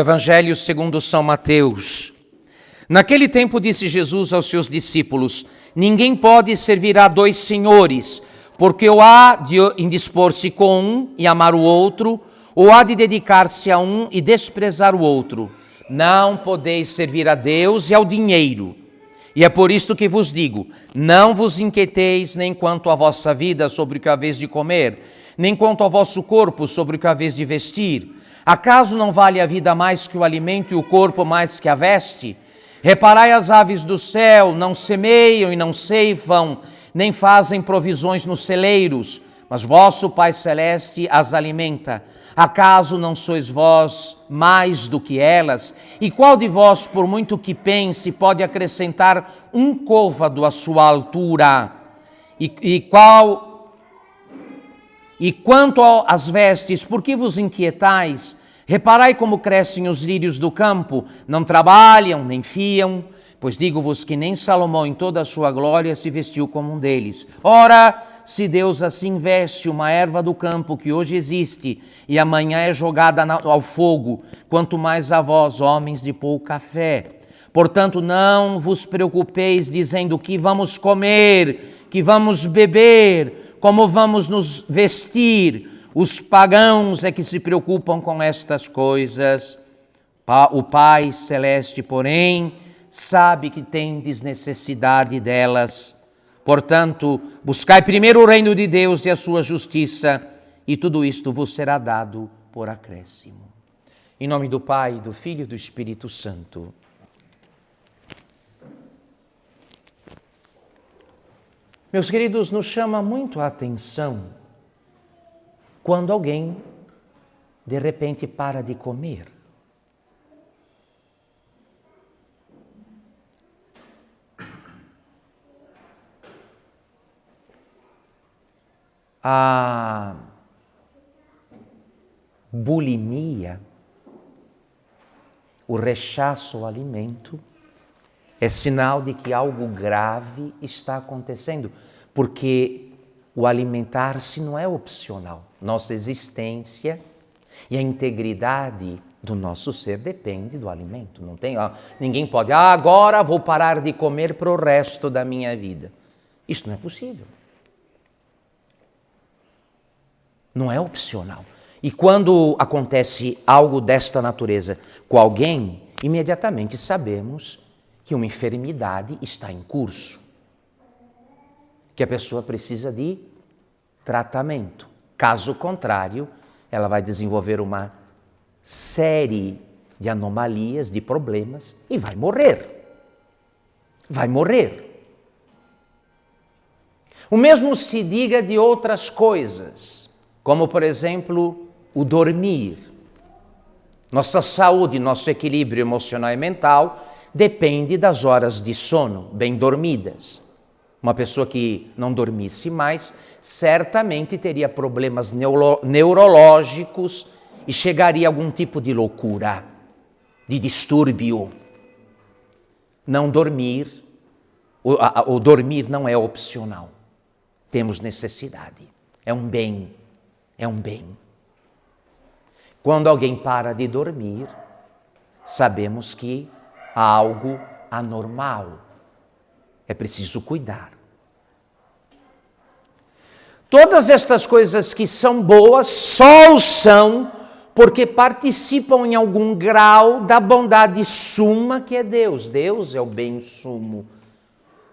Evangelho segundo São Mateus. Naquele tempo disse Jesus aos seus discípulos: Ninguém pode servir a dois senhores, porque ou há de indispor-se com um e amar o outro, ou há de dedicar-se a um e desprezar o outro. Não podeis servir a Deus e ao dinheiro. E é por isto que vos digo: não vos inquieteis nem quanto à vossa vida sobre o que haveis de comer, nem quanto ao vosso corpo sobre o que haveis de vestir. Acaso não vale a vida mais que o alimento e o corpo mais que a veste? Reparai as aves do céu, não semeiam e não ceifam, nem fazem provisões nos celeiros, mas vosso Pai Celeste as alimenta. Acaso não sois vós mais do que elas? E qual de vós, por muito que pense, pode acrescentar um côvado à sua altura? E, e qual e quanto às vestes, por que vos inquietais? Reparai como crescem os lírios do campo, não trabalham, nem fiam, pois digo-vos que nem Salomão em toda a sua glória se vestiu como um deles. Ora, se Deus assim veste uma erva do campo que hoje existe e amanhã é jogada ao fogo, quanto mais a vós, homens de pouca fé. Portanto, não vos preocupeis dizendo que vamos comer, que vamos beber, como vamos nos vestir. Os pagãos é que se preocupam com estas coisas. O Pai Celeste, porém, sabe que tendes necessidade delas. Portanto, buscai primeiro o reino de Deus e a sua justiça, e tudo isto vos será dado por acréscimo. Em nome do Pai, do Filho e do Espírito Santo. Meus queridos, nos chama muito a atenção quando alguém de repente para de comer. A bulimia, o rechaço ao alimento, é sinal de que algo grave está acontecendo, porque o alimentar-se não é opcional. Nossa existência e a integridade do nosso ser depende do alimento. Não tem, ó, ninguém pode, ah, agora vou parar de comer para o resto da minha vida. Isso não é possível. Não é opcional. E quando acontece algo desta natureza com alguém, imediatamente sabemos que uma enfermidade está em curso, que a pessoa precisa de tratamento. Caso contrário, ela vai desenvolver uma série de anomalias, de problemas e vai morrer. Vai morrer. O mesmo se diga de outras coisas, como por exemplo o dormir. Nossa saúde, nosso equilíbrio emocional e mental depende das horas de sono bem dormidas. Uma pessoa que não dormisse mais certamente teria problemas neuro neurológicos e chegaria a algum tipo de loucura, de distúrbio. Não dormir, o, dormir não é opcional. Temos necessidade. É um bem. É um bem. Quando alguém para de dormir, sabemos que há algo anormal. É preciso cuidar. Todas estas coisas que são boas só o são porque participam em algum grau da bondade suma que é Deus. Deus é o bem sumo.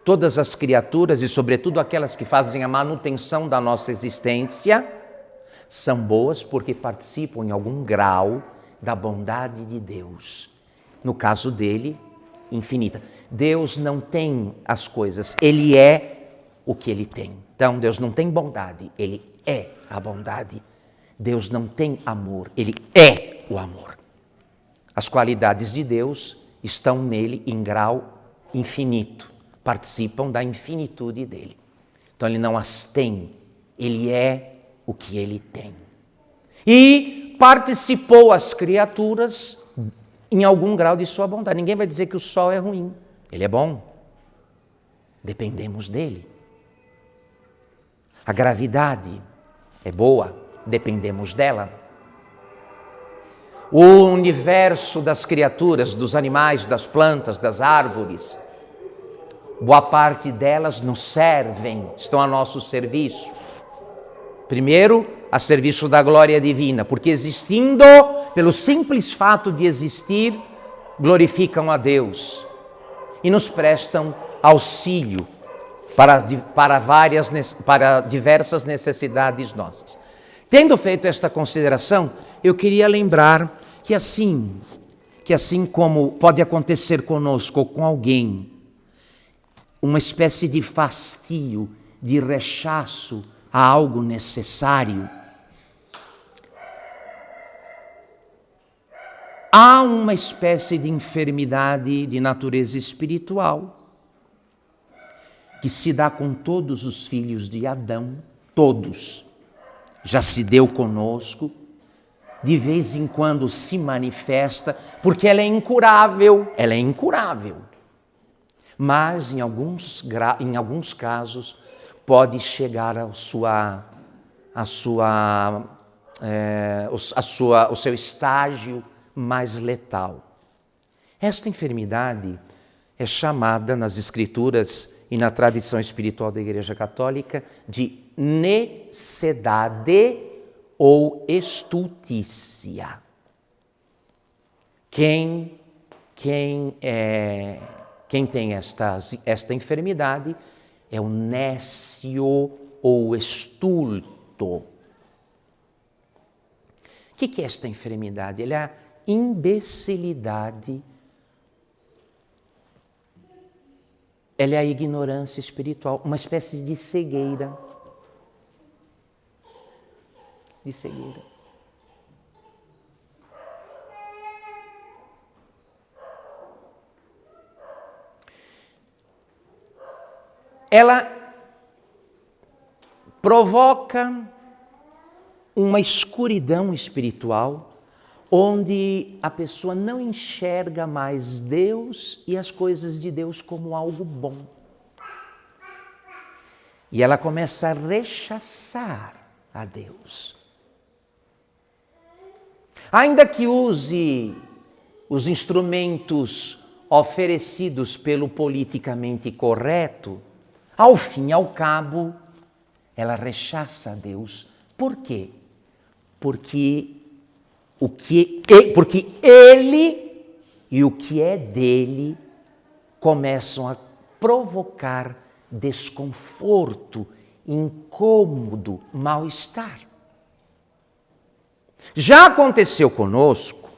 Todas as criaturas e, sobretudo, aquelas que fazem a manutenção da nossa existência, são boas porque participam em algum grau da bondade de Deus no caso dele, infinita. Deus não tem as coisas, ele é o que ele tem. Então, Deus não tem bondade, ele é a bondade. Deus não tem amor, ele é o amor. As qualidades de Deus estão nele em grau infinito, participam da infinitude dele. Então, ele não as tem, ele é o que ele tem. E participou as criaturas em algum grau de sua bondade. Ninguém vai dizer que o sol é ruim. Ele é bom. Dependemos dele. A gravidade é boa, dependemos dela. o universo das criaturas, dos animais, das plantas, das árvores. Boa parte delas nos servem, estão a nosso serviço. Primeiro, a serviço da glória divina, porque existindo, pelo simples fato de existir, glorificam a Deus e nos prestam auxílio para, para, várias, para diversas necessidades nossas. Tendo feito esta consideração, eu queria lembrar que assim, que assim como pode acontecer conosco ou com alguém, uma espécie de fastio, de rechaço a algo necessário, há uma espécie de enfermidade de natureza espiritual que se dá com todos os filhos de Adão, todos. Já se deu conosco, de vez em quando se manifesta, porque ela é incurável, ela é incurável. Mas em alguns, em alguns casos pode chegar ao sua, sua, é, a sua, o seu estágio mais letal. Esta enfermidade é chamada nas Escrituras e na tradição espiritual da Igreja Católica de necessidade ou estultícia. Quem, quem, é, quem tem esta, esta enfermidade é o nécio ou estulto. O que, é esta enfermidade? Ele é imbecilidade, ela é a ignorância espiritual, uma espécie de cegueira. De cegueira. Ela provoca uma escuridão espiritual onde a pessoa não enxerga mais Deus e as coisas de Deus como algo bom. E ela começa a rechaçar a Deus. Ainda que use os instrumentos oferecidos pelo politicamente correto, ao fim e ao cabo, ela rechaça a Deus. Por quê? Porque o que porque ele e o que é dele começam a provocar desconforto, incômodo, mal-estar. Já aconteceu conosco,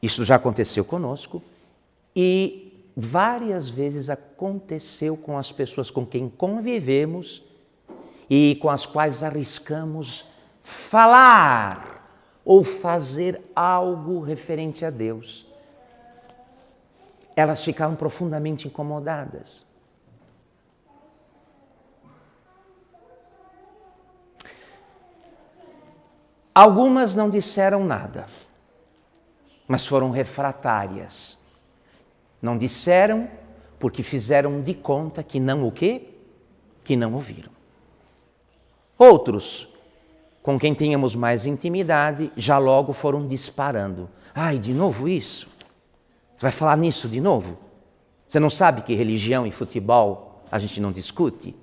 isso já aconteceu conosco, e várias vezes aconteceu com as pessoas com quem convivemos e com as quais arriscamos falar ou fazer algo referente a Deus. Elas ficaram profundamente incomodadas. Algumas não disseram nada, mas foram refratárias. Não disseram porque fizeram de conta que não o quê? Que não ouviram. Outros, com quem tínhamos mais intimidade, já logo foram disparando. Ai, de novo isso? Vai falar nisso de novo? Você não sabe que religião e futebol a gente não discute?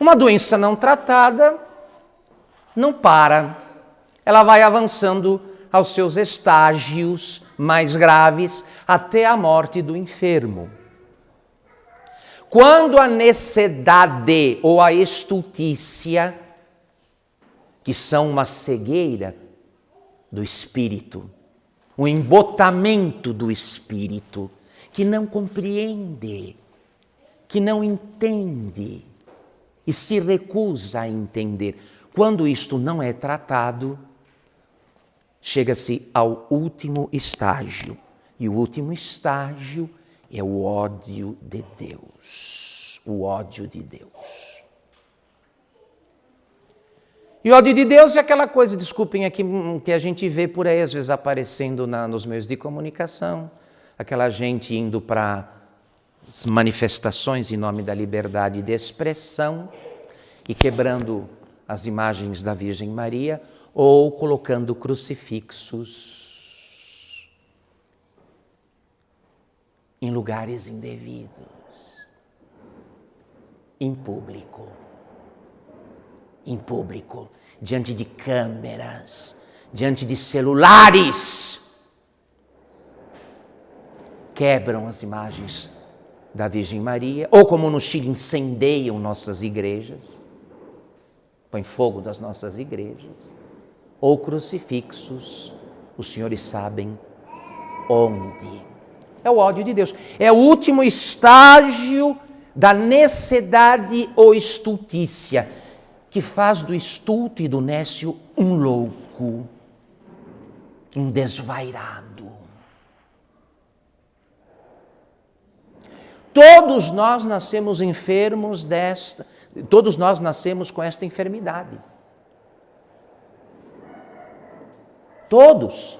Uma doença não tratada não para. Ela vai avançando aos seus estágios mais graves até a morte do enfermo. Quando a necessidade ou a estultícia, que são uma cegueira do espírito, um embotamento do espírito, que não compreende, que não entende, e se recusa a entender. Quando isto não é tratado, chega-se ao último estágio. E o último estágio é o ódio de Deus. O ódio de Deus. E o ódio de Deus é aquela coisa, desculpem aqui, hum, que a gente vê por aí, às vezes aparecendo na, nos meios de comunicação, aquela gente indo para manifestações em nome da liberdade de expressão e quebrando as imagens da Virgem Maria ou colocando crucifixos em lugares indevidos, em público. Em público, diante de câmeras, diante de celulares. Quebram as imagens da Virgem Maria, ou como no Chile incendeiam nossas igrejas, põe fogo das nossas igrejas, ou crucifixos, os senhores sabem onde. É o ódio de Deus. É o último estágio da necessidade ou estultícia, que faz do estulto e do nécio um louco, um desvairado. Todos nós nascemos enfermos desta, todos nós nascemos com esta enfermidade. Todos.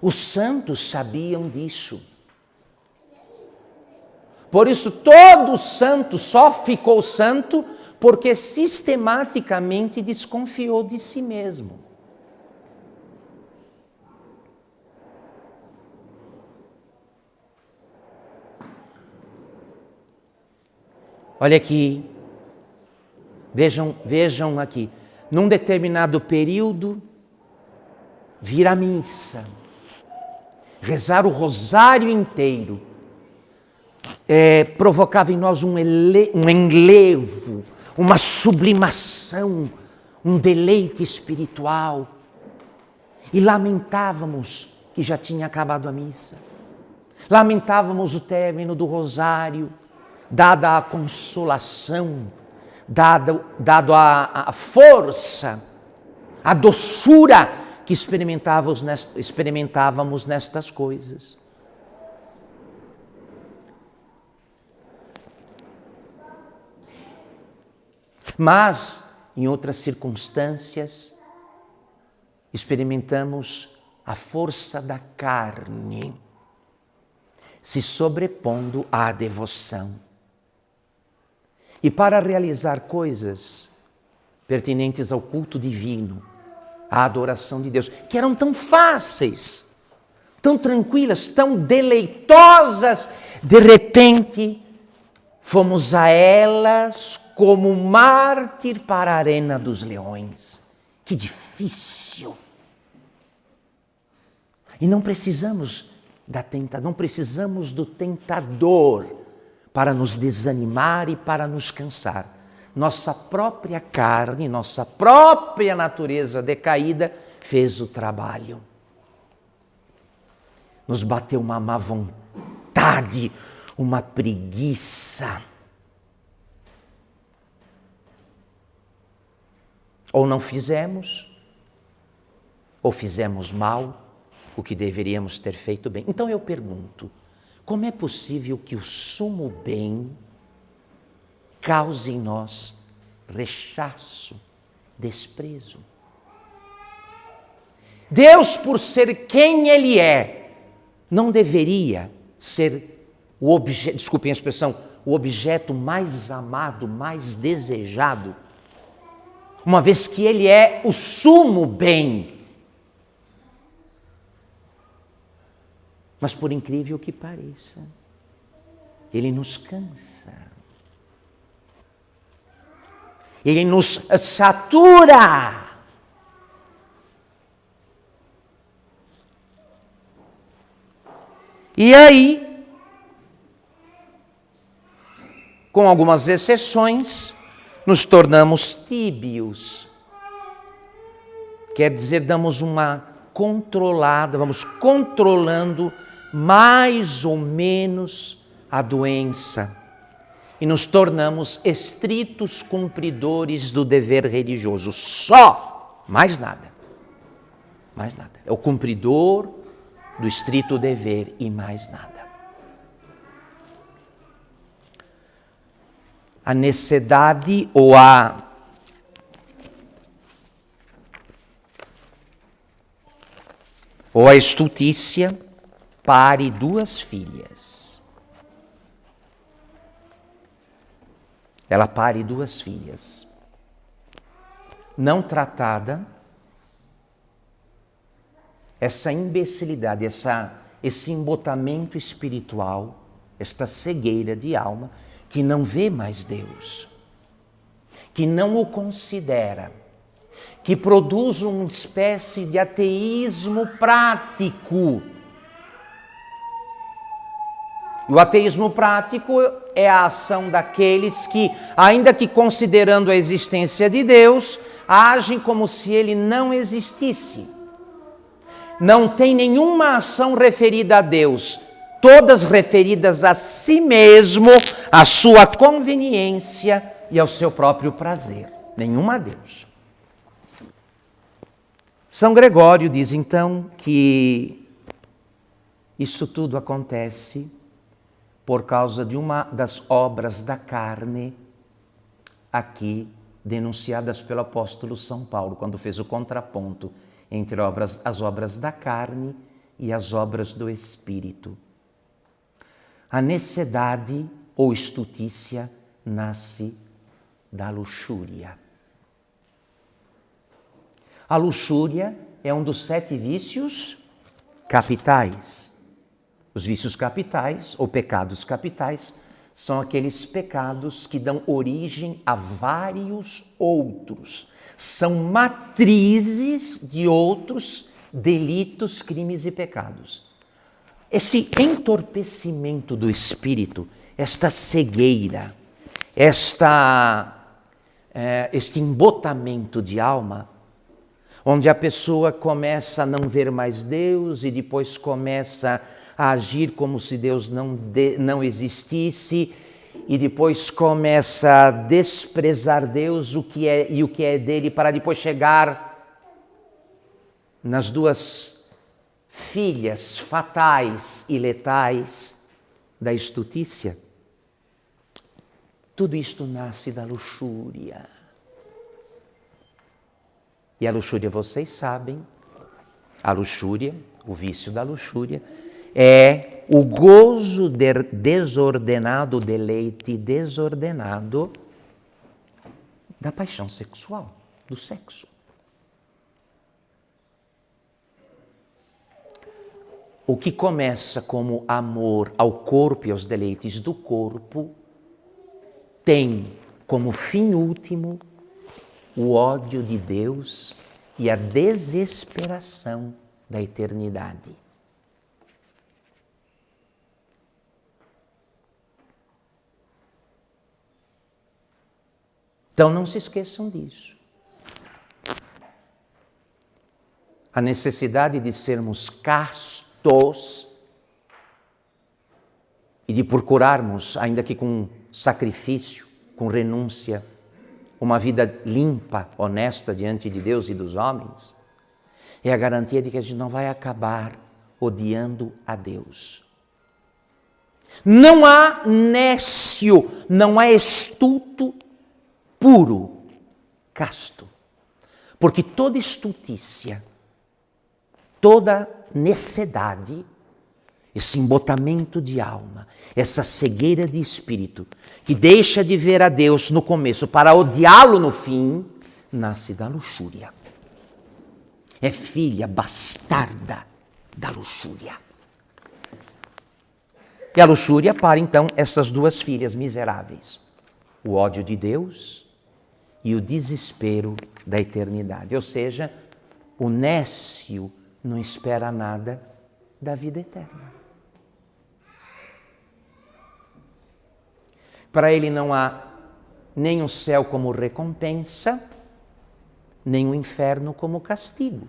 Os santos sabiam disso. Por isso, todo santo só ficou santo porque sistematicamente desconfiou de si mesmo. Olha aqui, vejam, vejam aqui, num determinado período, vir a missa, rezar o rosário inteiro, é, provocava em nós um, ele, um enlevo, uma sublimação, um deleite espiritual. E lamentávamos que já tinha acabado a missa. Lamentávamos o término do rosário dada a consolação, dado, dado a, a força, a doçura que experimentávamos, nest, experimentávamos nestas coisas. Mas, em outras circunstâncias, experimentamos a força da carne se sobrepondo à devoção. E para realizar coisas pertinentes ao culto divino, à adoração de Deus, que eram tão fáceis, tão tranquilas, tão deleitosas, de repente fomos a elas como mártir para a arena dos leões. Que difícil! E não precisamos da tenta, não precisamos do tentador para nos desanimar e para nos cansar. Nossa própria carne, nossa própria natureza decaída fez o trabalho. Nos bateu uma má vontade, uma preguiça. Ou não fizemos, ou fizemos mal o que deveríamos ter feito bem. Então eu pergunto: como é possível que o sumo bem cause em nós rechaço, desprezo? Deus, por ser quem Ele é, não deveria ser o objeto, desculpem a expressão, o objeto mais amado, mais desejado, uma vez que Ele é o sumo bem Mas por incrível que pareça, ele nos cansa. Ele nos satura. E aí, com algumas exceções, nos tornamos tíbios. Quer dizer, damos uma controlada, vamos controlando mais ou menos a doença e nos tornamos estritos cumpridores do dever religioso. Só, mais nada. Mais nada. É o cumpridor do estrito dever e mais nada. A necessidade ou a ou a estultícia pare duas filhas. Ela pare duas filhas. Não tratada, essa imbecilidade, essa, esse embotamento espiritual, esta cegueira de alma que não vê mais Deus, que não o considera, que produz uma espécie de ateísmo prático. O ateísmo prático é a ação daqueles que, ainda que considerando a existência de Deus, agem como se ele não existisse. Não tem nenhuma ação referida a Deus, todas referidas a si mesmo, à sua conveniência e ao seu próprio prazer. Nenhuma a Deus. São Gregório diz então que isso tudo acontece por causa de uma das obras da carne aqui denunciadas pelo apóstolo São Paulo, quando fez o contraponto entre obras, as obras da carne e as obras do Espírito. A necessidade ou estutícia nasce da luxúria. A luxúria é um dos sete vícios capitais. Os vícios capitais ou pecados capitais são aqueles pecados que dão origem a vários outros. São matrizes de outros delitos, crimes e pecados. Esse entorpecimento do espírito, esta cegueira, esta, é, este embotamento de alma, onde a pessoa começa a não ver mais Deus e depois começa a agir como se Deus não, de, não existisse e depois começa a desprezar Deus o que é, e o que é dele para depois chegar nas duas filhas fatais e letais da estutícia. Tudo isto nasce da luxúria. E a luxúria, vocês sabem, a luxúria, o vício da luxúria, é o gozo desordenado, o deleite desordenado da paixão sexual, do sexo. O que começa como amor ao corpo e aos deleites do corpo tem como fim último o ódio de Deus e a desesperação da eternidade. Então não se esqueçam disso. A necessidade de sermos castos tos e de procurarmos, ainda que com sacrifício, com renúncia, uma vida limpa, honesta diante de Deus e dos homens, é a garantia de que a gente não vai acabar odiando a Deus. Não há nécio, não há estuto puro, casto. Porque toda estutícia, toda necessidade, esse embotamento de alma, essa cegueira de espírito, que deixa de ver a Deus no começo para odiá-lo no fim, nasce da luxúria. É filha bastarda da luxúria. E a luxúria para então essas duas filhas miseráveis: o ódio de Deus e o desespero da eternidade. Ou seja, o nécio não espera nada da vida eterna. Para ele não há nem o céu como recompensa, nem o inferno como castigo.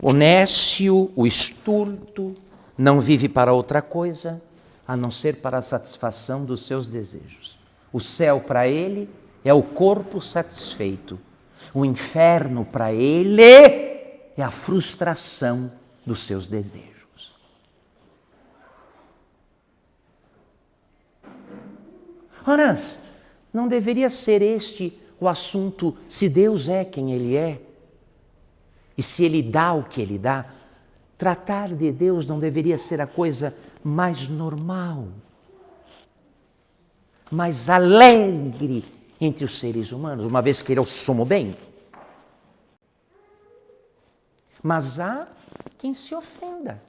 O nécio, o estulto, não vive para outra coisa a não ser para a satisfação dos seus desejos. O céu para ele é o corpo satisfeito, o inferno para ele é a frustração dos seus desejos. Ora, não deveria ser este o assunto se Deus é quem Ele é? e se Ele dá o que Ele dá, tratar de Deus não deveria ser a coisa mais normal, mais alegre entre os seres humanos, uma vez que Ele é o sumo bem. Mas há quem se ofenda.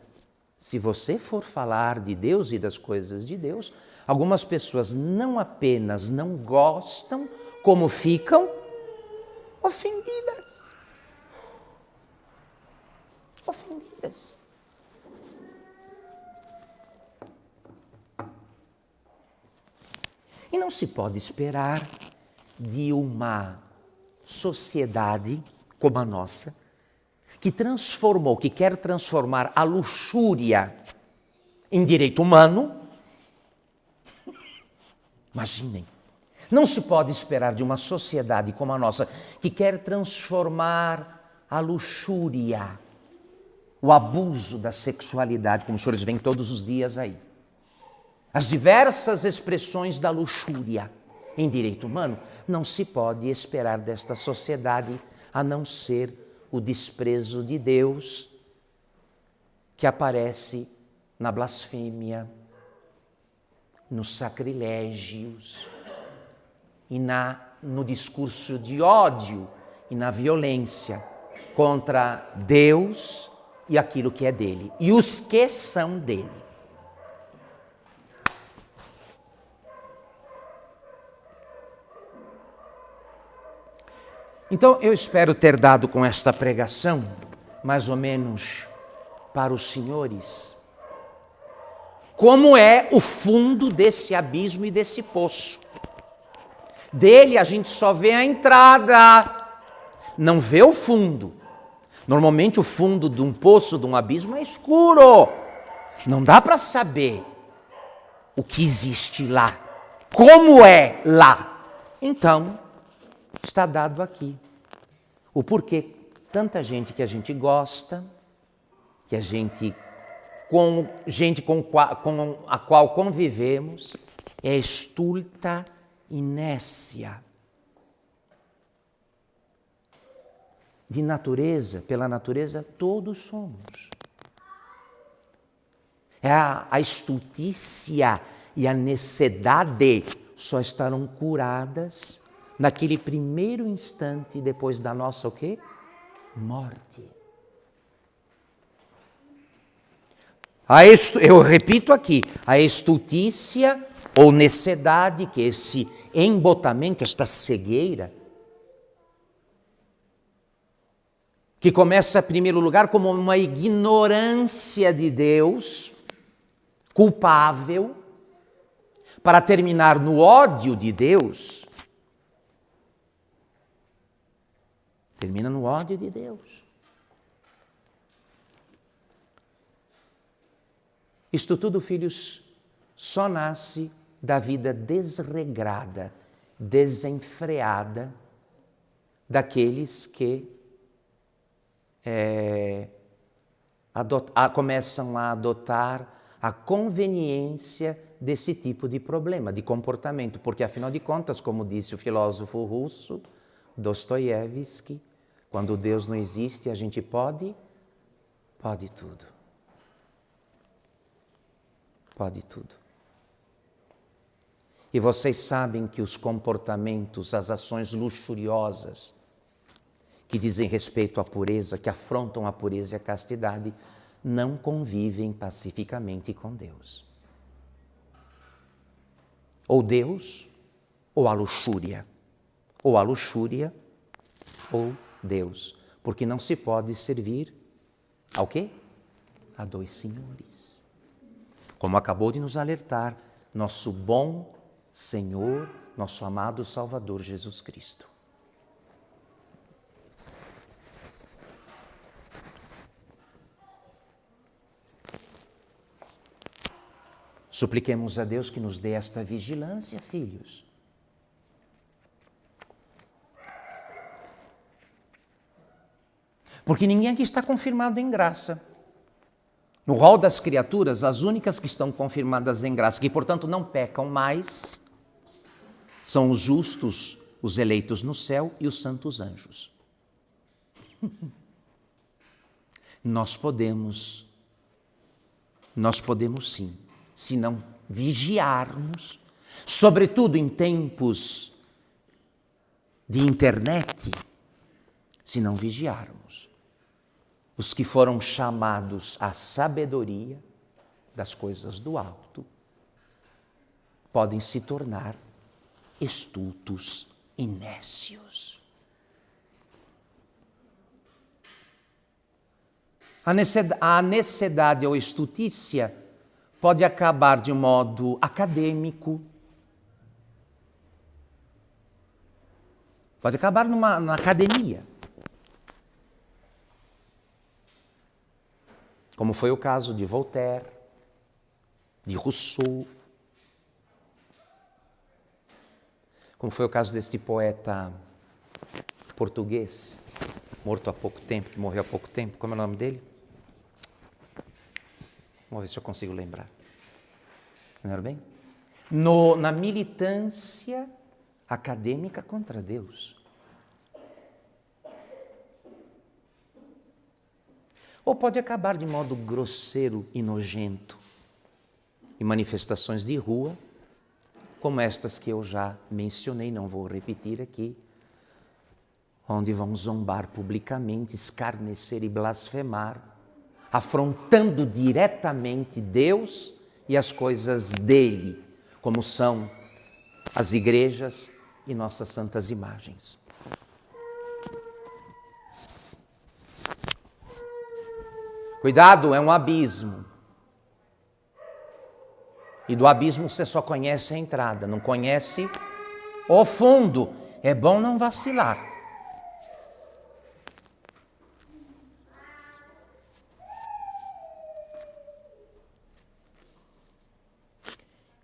Se você for falar de Deus e das coisas de Deus, algumas pessoas não apenas não gostam, como ficam ofendidas. Ofendidas. E não se pode esperar de uma sociedade como a nossa, que transformou, que quer transformar a luxúria em direito humano. Imaginem. Não se pode esperar de uma sociedade como a nossa, que quer transformar a luxúria, o abuso da sexualidade, como os senhores veem todos os dias aí. As diversas expressões da luxúria em direito humano, não se pode esperar desta sociedade a não ser o desprezo de Deus que aparece na blasfêmia, nos sacrilégios e na, no discurso de ódio e na violência contra Deus e aquilo que é dele e os que são dele. Então eu espero ter dado com esta pregação, mais ou menos para os senhores, como é o fundo desse abismo e desse poço. Dele a gente só vê a entrada, não vê o fundo. Normalmente o fundo de um poço, de um abismo é escuro. Não dá para saber o que existe lá, como é lá. Então, está dado aqui. O porquê tanta gente que a gente gosta, que a gente com gente com, com a qual convivemos é estulta inércia. De natureza, pela natureza, todos somos. É a, a estultícia e a necessidade só estarão curadas naquele primeiro instante depois da nossa o quê? Morte. A estu, eu repito aqui, a estultícia ou necessidade, que esse embotamento, esta cegueira, que começa, em primeiro lugar, como uma ignorância de Deus, culpável, para terminar no ódio de Deus, Termina no ódio de Deus. Isto tudo, filhos, só nasce da vida desregrada, desenfreada daqueles que é, a, começam a adotar a conveniência desse tipo de problema, de comportamento, porque afinal de contas, como disse o filósofo russo Dostoiévski, quando Deus não existe, a gente pode? Pode tudo. Pode tudo. E vocês sabem que os comportamentos, as ações luxuriosas, que dizem respeito à pureza, que afrontam a pureza e a castidade, não convivem pacificamente com Deus. Ou Deus, ou a luxúria. Ou a luxúria, ou Deus, porque não se pode servir ao quê? A dois senhores. Como acabou de nos alertar nosso bom Senhor, nosso amado Salvador Jesus Cristo. Supliquemos a Deus que nos dê esta vigilância, filhos Porque ninguém aqui está confirmado em graça. No rol das criaturas, as únicas que estão confirmadas em graça, que portanto não pecam mais, são os justos, os eleitos no céu e os santos anjos. nós podemos, nós podemos sim, se não vigiarmos, sobretudo em tempos de internet, se não vigiarmos. Os que foram chamados à sabedoria das coisas do alto podem se tornar estultos nécios. A necessidade ou estutícia pode acabar de um modo acadêmico, pode acabar numa, na academia. Como foi o caso de Voltaire, de Rousseau, como foi o caso deste poeta português, morto há pouco tempo, que morreu há pouco tempo, como é o nome dele? Vamos ver se eu consigo lembrar. Era bem? No, na militância acadêmica contra Deus. Ou pode acabar de modo grosseiro e nojento, em manifestações de rua, como estas que eu já mencionei, não vou repetir aqui, onde vão zombar publicamente, escarnecer e blasfemar afrontando diretamente Deus e as coisas dele, como são as igrejas e nossas santas imagens. Cuidado, é um abismo. E do abismo você só conhece a entrada, não conhece o fundo. É bom não vacilar.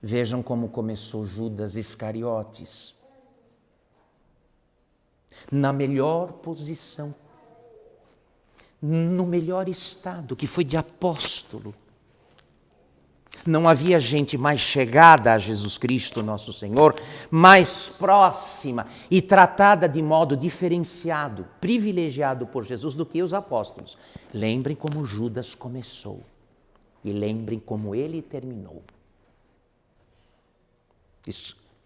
Vejam como começou Judas Iscariotes. Na melhor posição, no melhor estado, que foi de apóstolo. Não havia gente mais chegada a Jesus Cristo, nosso Senhor, mais próxima e tratada de modo diferenciado, privilegiado por Jesus do que os apóstolos. Lembrem como Judas começou e lembrem como ele terminou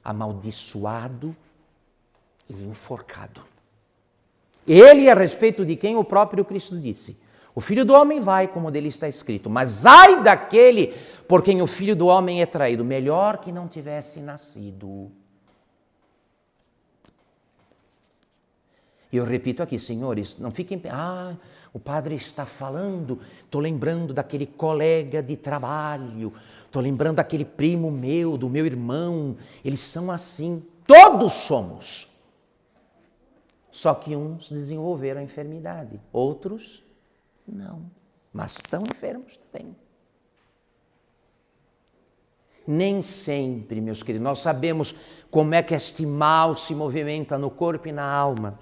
amaldiçoado e enforcado. Ele, a respeito de quem o próprio Cristo disse: O filho do homem vai, como dele está escrito, mas ai daquele por quem o filho do homem é traído, melhor que não tivesse nascido. E eu repito aqui, senhores, não fiquem. Ah, o padre está falando, estou lembrando daquele colega de trabalho, estou lembrando daquele primo meu, do meu irmão, eles são assim. Todos somos. Só que uns desenvolveram a enfermidade, outros não, mas estão enfermos também. Nem sempre, meus queridos, nós sabemos como é que este mal se movimenta no corpo e na alma.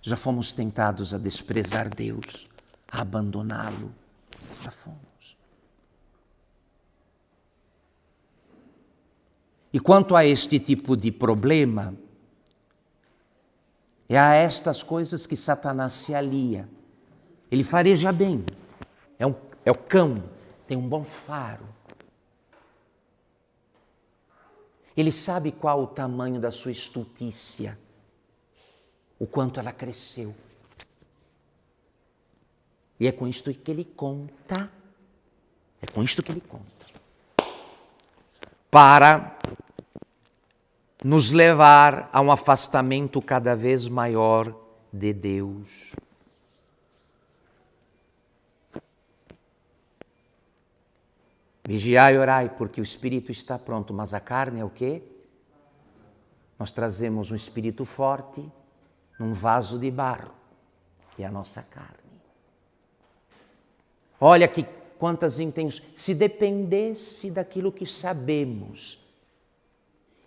Já fomos tentados a desprezar Deus, a abandoná-lo. Já fomos. E quanto a este tipo de problema, é a estas coisas que Satanás se alia. Ele fareja bem. É, um, é o cão, tem um bom faro. Ele sabe qual o tamanho da sua estultícia o quanto ela cresceu. E é com isto que ele conta, é com isto que ele conta, para nos levar a um afastamento cada vez maior de Deus. Vigiai e orai, porque o espírito está pronto, mas a carne é o quê? Nós trazemos um espírito forte, num vaso de barro, que é a nossa carne. Olha que quantas intenções. Se dependesse daquilo que sabemos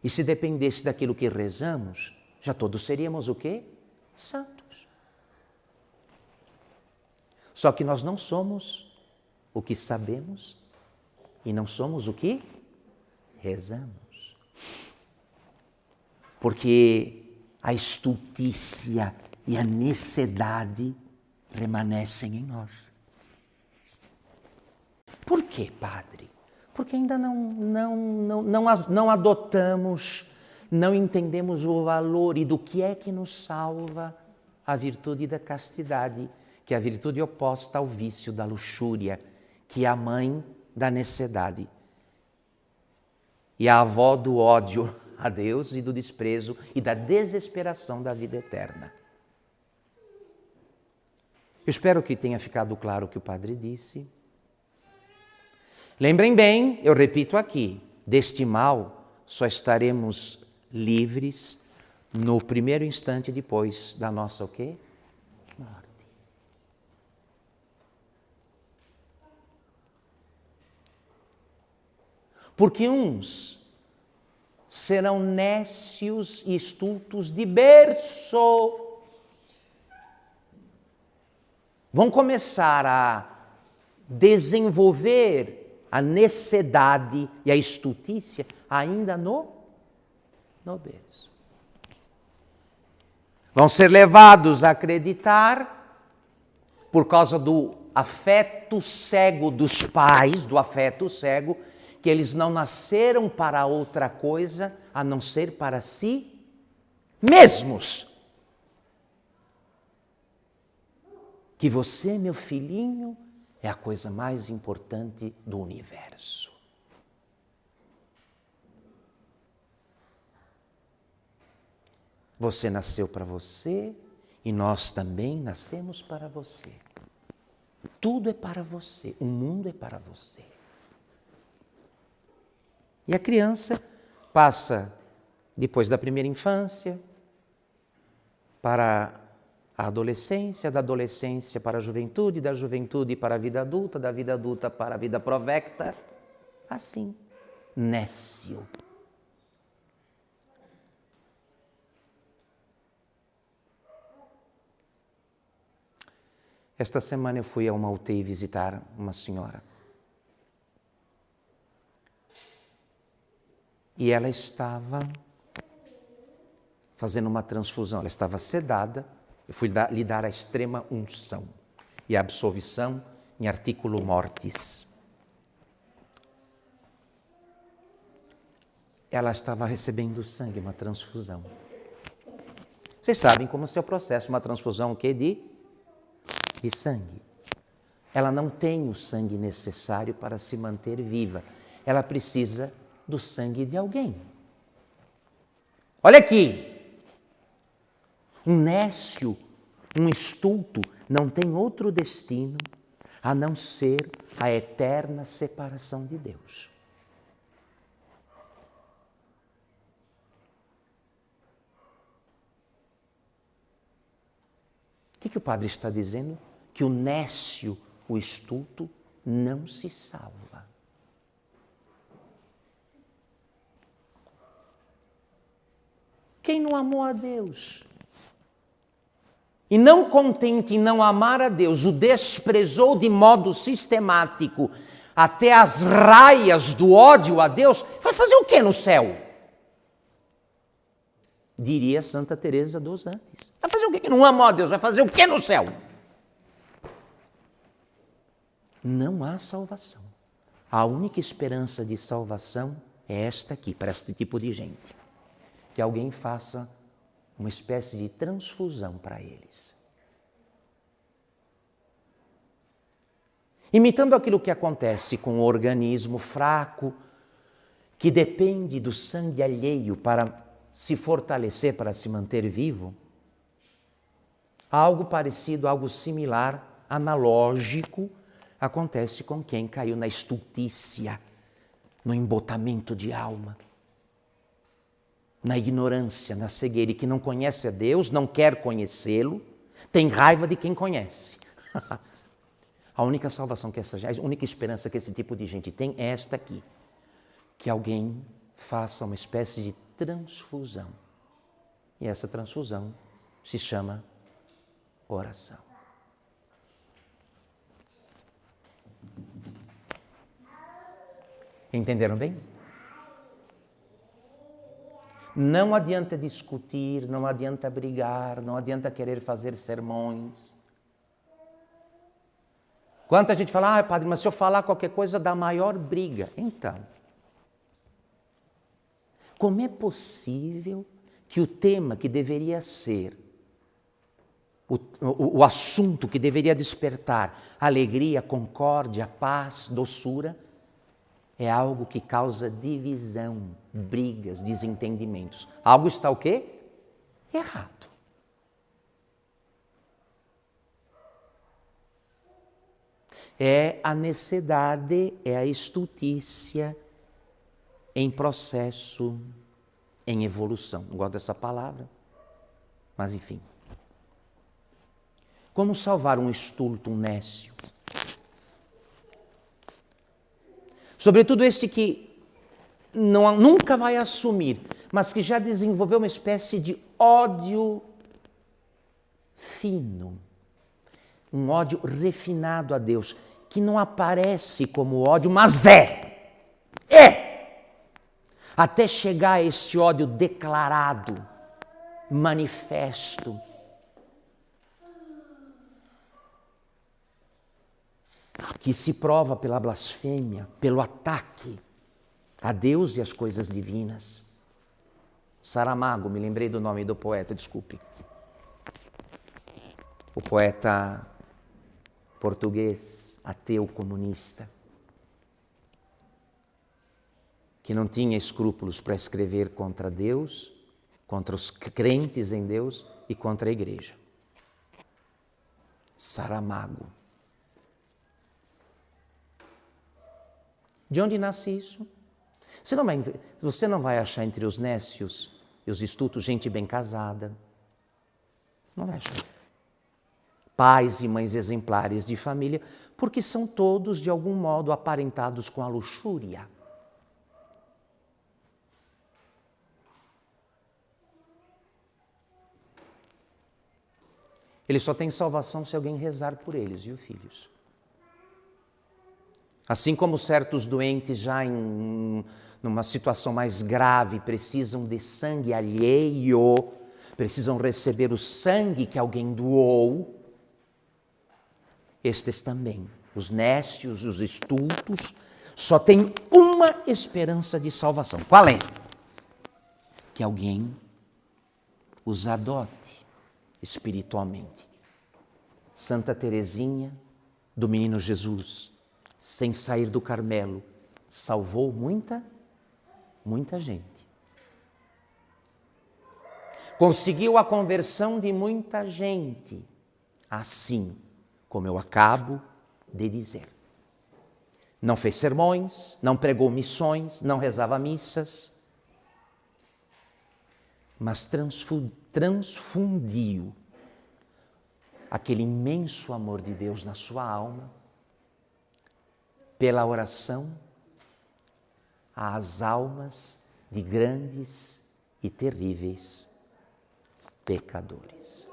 e se dependesse daquilo que rezamos, já todos seríamos o quê? Santos. Só que nós não somos o que sabemos e não somos o que rezamos. Porque a estultícia e a necessidade permanecem em nós. Por quê, Padre? Porque ainda não, não, não, não, não adotamos, não entendemos o valor e do que é que nos salva a virtude da castidade, que é a virtude oposta ao vício da luxúria, que é a mãe da necessidade e a avó do ódio a Deus e do desprezo e da desesperação da vida eterna. Eu espero que tenha ficado claro o que o padre disse. Lembrem bem, eu repito aqui, deste mal só estaremos livres no primeiro instante depois da nossa o quê? Morte. Porque uns serão nécios e estultos de berço vão começar a desenvolver a necessidade e a estultícia ainda no, no berço. Vão ser levados a acreditar, por causa do afeto cego dos pais, do afeto cego, que eles não nasceram para outra coisa a não ser para si mesmos. que você, meu filhinho, é a coisa mais importante do universo. Você nasceu para você e nós também nascemos para você. Tudo é para você, o mundo é para você. E a criança passa, depois da primeira infância, para a adolescência, da adolescência para a juventude, da juventude para a vida adulta, da vida adulta para a vida provecta. Assim, nécio. Esta semana eu fui a uma UTI visitar uma senhora. E ela estava fazendo uma transfusão, ela estava sedada eu fui lhe dar a extrema unção e a absolvição em artículo mortis. Ela estava recebendo sangue, uma transfusão. Vocês sabem como é o processo, uma transfusão o quê? De, de sangue. Ela não tem o sangue necessário para se manter viva. Ela precisa do sangue de alguém. Olha aqui, um nécio, um estulto, não tem outro destino a não ser a eterna separação de Deus. O que, que o padre está dizendo? Que o nécio, o estulto, não se salva. Quem não amou a Deus e não contente em não amar a Deus, o desprezou de modo sistemático até as raias do ódio a Deus, vai fazer o que no céu? Diria Santa Teresa dos Andes. Vai fazer o que não ama a Deus? Vai fazer o que no céu? Não há salvação. A única esperança de salvação é esta aqui, para este tipo de gente. Que alguém faça uma espécie de transfusão para eles. Imitando aquilo que acontece com o organismo fraco, que depende do sangue alheio para se fortalecer, para se manter vivo, algo parecido, algo similar, analógico, acontece com quem caiu na estultícia, no embotamento de alma na ignorância, na cegueira, e que não conhece a Deus, não quer conhecê-lo, tem raiva de quem conhece. a única salvação que essa, a única esperança que esse tipo de gente tem é esta aqui: que alguém faça uma espécie de transfusão. E essa transfusão se chama oração. Entenderam bem? Não adianta discutir, não adianta brigar, não adianta querer fazer sermões. Quanta gente fala, ah, padre, mas se eu falar qualquer coisa dá maior briga. Então, como é possível que o tema que deveria ser, o, o, o assunto que deveria despertar alegria, concórdia, paz, doçura, é algo que causa divisão, brigas, desentendimentos. Algo está o quê? Errado. É a necessidade, é a estutícia em processo, em evolução. Não gosto dessa palavra, mas enfim. Como salvar um estulto, um nécio? Sobretudo esse que não, nunca vai assumir, mas que já desenvolveu uma espécie de ódio fino, um ódio refinado a Deus, que não aparece como ódio, mas é. É! Até chegar a esse ódio declarado, manifesto, que se prova pela blasfêmia, pelo ataque a Deus e as coisas divinas. Saramago, me lembrei do nome do poeta, desculpe. O poeta português, ateu comunista, que não tinha escrúpulos para escrever contra Deus, contra os crentes em Deus e contra a igreja. Saramago. De onde nasce isso? Você não vai, você não vai achar entre os nécios e os estutos gente bem casada. Não vai achar. Pais e mães exemplares de família, porque são todos, de algum modo, aparentados com a luxúria. Eles só têm salvação se alguém rezar por eles, viu, filhos? Assim como certos doentes já em numa situação mais grave precisam de sangue alheio, precisam receber o sangue que alguém doou, estes também, os néstios, os estultos, só têm uma esperança de salvação. Qual é? Que alguém os adote espiritualmente. Santa Teresinha do Menino Jesus sem sair do Carmelo, salvou muita, muita gente. Conseguiu a conversão de muita gente, assim como eu acabo de dizer. Não fez sermões, não pregou missões, não rezava missas, mas transfundiu aquele imenso amor de Deus na sua alma pela oração às almas de grandes e terríveis pecadores.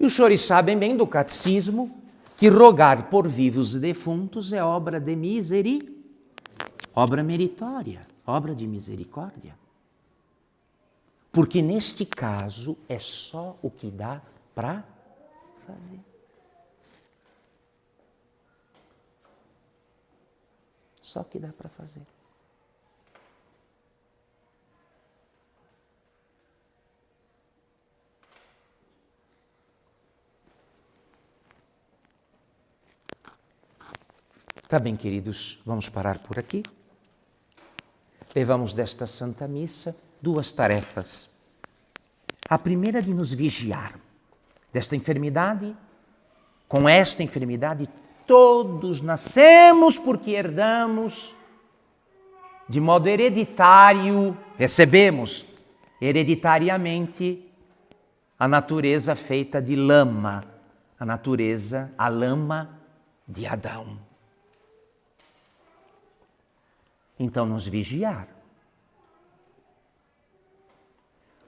E os senhores sabem bem do catecismo que rogar por vivos e defuntos é obra de miseri, obra meritória, obra de misericórdia. Porque neste caso é só o que dá para fazer. Só que dá para fazer. Tá bem, queridos, vamos parar por aqui. Levamos desta Santa Missa duas tarefas. A primeira de nos vigiar desta enfermidade, com esta enfermidade todos nascemos porque herdamos de modo hereditário, recebemos hereditariamente a natureza feita de lama, a natureza, a lama de Adão. Então, nos vigiar.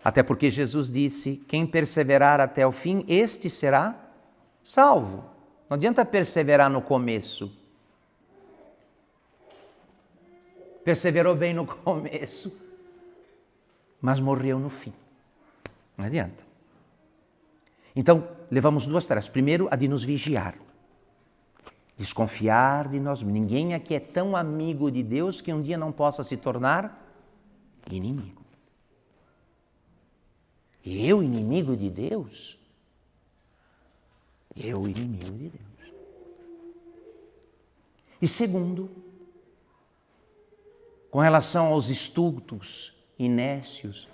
Até porque Jesus disse: quem perseverar até o fim, este será salvo. Não adianta perseverar no começo. perseverou bem no começo, mas morreu no fim. Não adianta. Então, levamos duas tarefas. Primeiro, a de nos vigiar. Desconfiar de nós. Ninguém aqui é tão amigo de Deus que um dia não possa se tornar inimigo. Eu, inimigo de Deus? Eu, inimigo de Deus. E segundo, com relação aos estultos e nécios,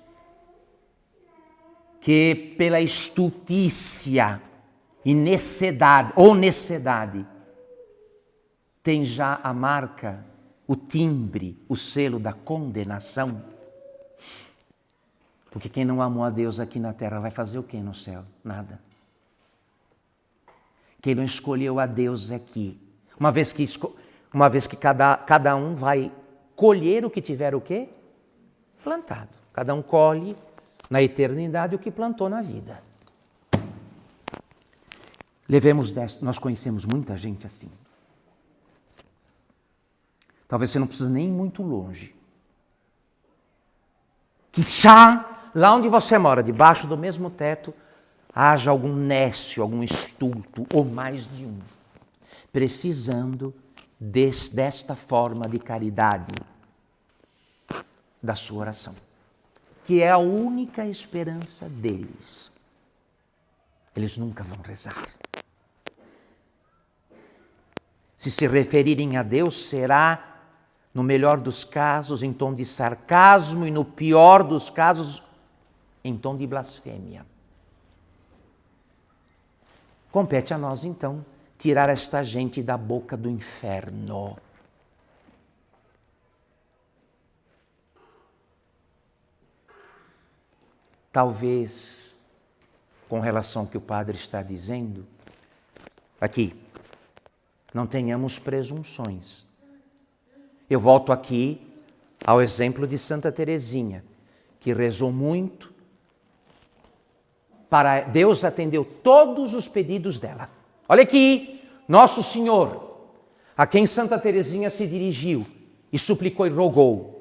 que pela estultícia e necessidade, ou necessidade, tem já a marca, o timbre, o selo da condenação. Porque quem não amou a Deus aqui na terra vai fazer o que no céu? Nada. Quem não escolheu a Deus aqui, uma vez que, uma vez que cada, cada um vai colher o que tiver o quê? Plantado. Cada um colhe na eternidade o que plantou na vida. Levemos nós conhecemos muita gente assim. Talvez você não precise nem ir muito longe. Que chá, lá onde você mora, debaixo do mesmo teto, haja algum nécio, algum estulto, ou mais de um, precisando des, desta forma de caridade da sua oração, que é a única esperança deles. Eles nunca vão rezar. Se se referirem a Deus, será, no melhor dos casos, em tom de sarcasmo e, no pior dos casos, em tom de blasfêmia. Compete a nós, então, tirar esta gente da boca do inferno. Talvez, com relação ao que o padre está dizendo, aqui, não tenhamos presunções. Eu volto aqui ao exemplo de Santa Teresinha, que rezou muito, para Deus atendeu todos os pedidos dela. Olha aqui, Nosso Senhor, a quem Santa Teresinha se dirigiu e suplicou e rogou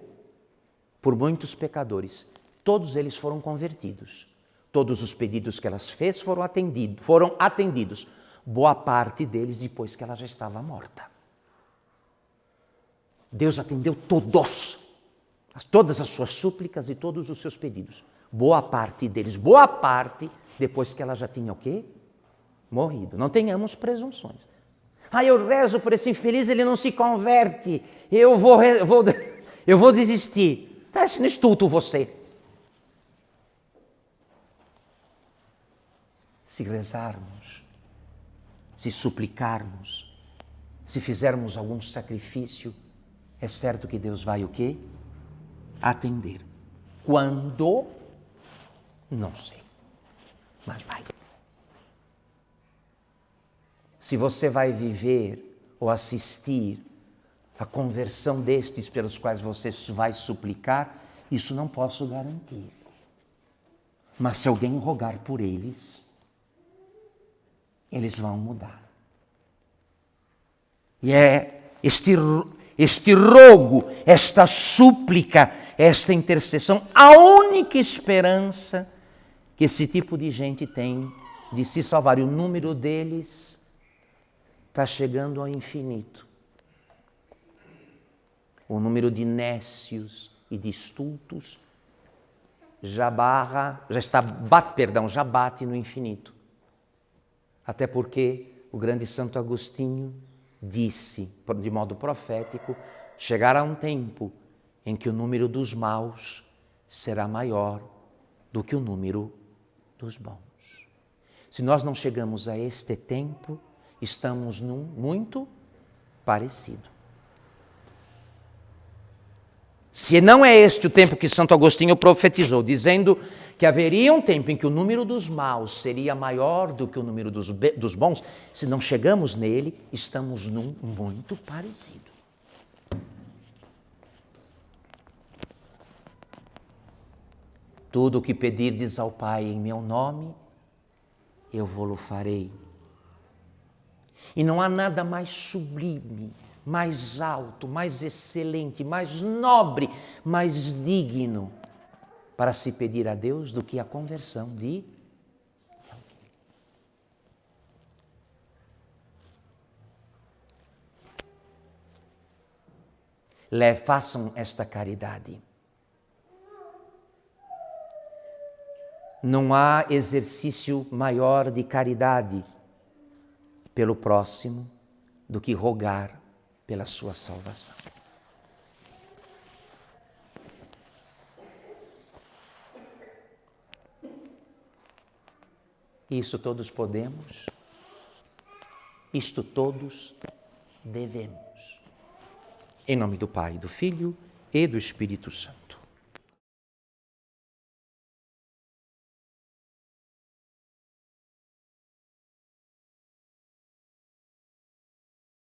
por muitos pecadores, todos eles foram convertidos. Todos os pedidos que ela fez foram atendidos, foram atendidos. Boa parte deles depois que ela já estava morta. Deus atendeu todos, todas as suas súplicas e todos os seus pedidos. Boa parte deles, boa parte depois que ela já tinha o quê? morrido. Não tenhamos presunções. Ah, eu rezo por esse infeliz, ele não se converte. Eu vou, vou eu vou desistir. Está sendo estulto você. Se rezarmos, se suplicarmos, se fizermos algum sacrifício, é certo que Deus vai o quê? Atender. Quando? Não sei. Mas vai. Se você vai viver ou assistir a conversão destes pelos quais você vai suplicar, isso não posso garantir. Mas se alguém rogar por eles, eles vão mudar. E é este, este rogo, esta súplica, esta intercessão, a única esperança que esse tipo de gente tem de se salvar. E o número deles está chegando ao infinito. O número de nécios e de estultos já barra, já está, bate, perdão, já bate no infinito. Até porque o grande Santo Agostinho disse, de modo profético, chegará um tempo em que o número dos maus será maior do que o número dos bons. Se nós não chegamos a este tempo, estamos num muito parecido. Se não é este o tempo que Santo Agostinho profetizou, dizendo que haveria um tempo em que o número dos maus seria maior do que o número dos, dos bons, se não chegamos nele, estamos num muito parecido. Tudo o que pedirdes ao Pai em meu nome, eu vou-lo farei. E não há nada mais sublime mais alto, mais excelente, mais nobre, mais digno para se pedir a Deus do que a conversão de Le, façam esta caridade. Não há exercício maior de caridade pelo próximo do que rogar pela sua salvação. Isso todos podemos, isto todos devemos. Em nome do Pai, do Filho e do Espírito Santo.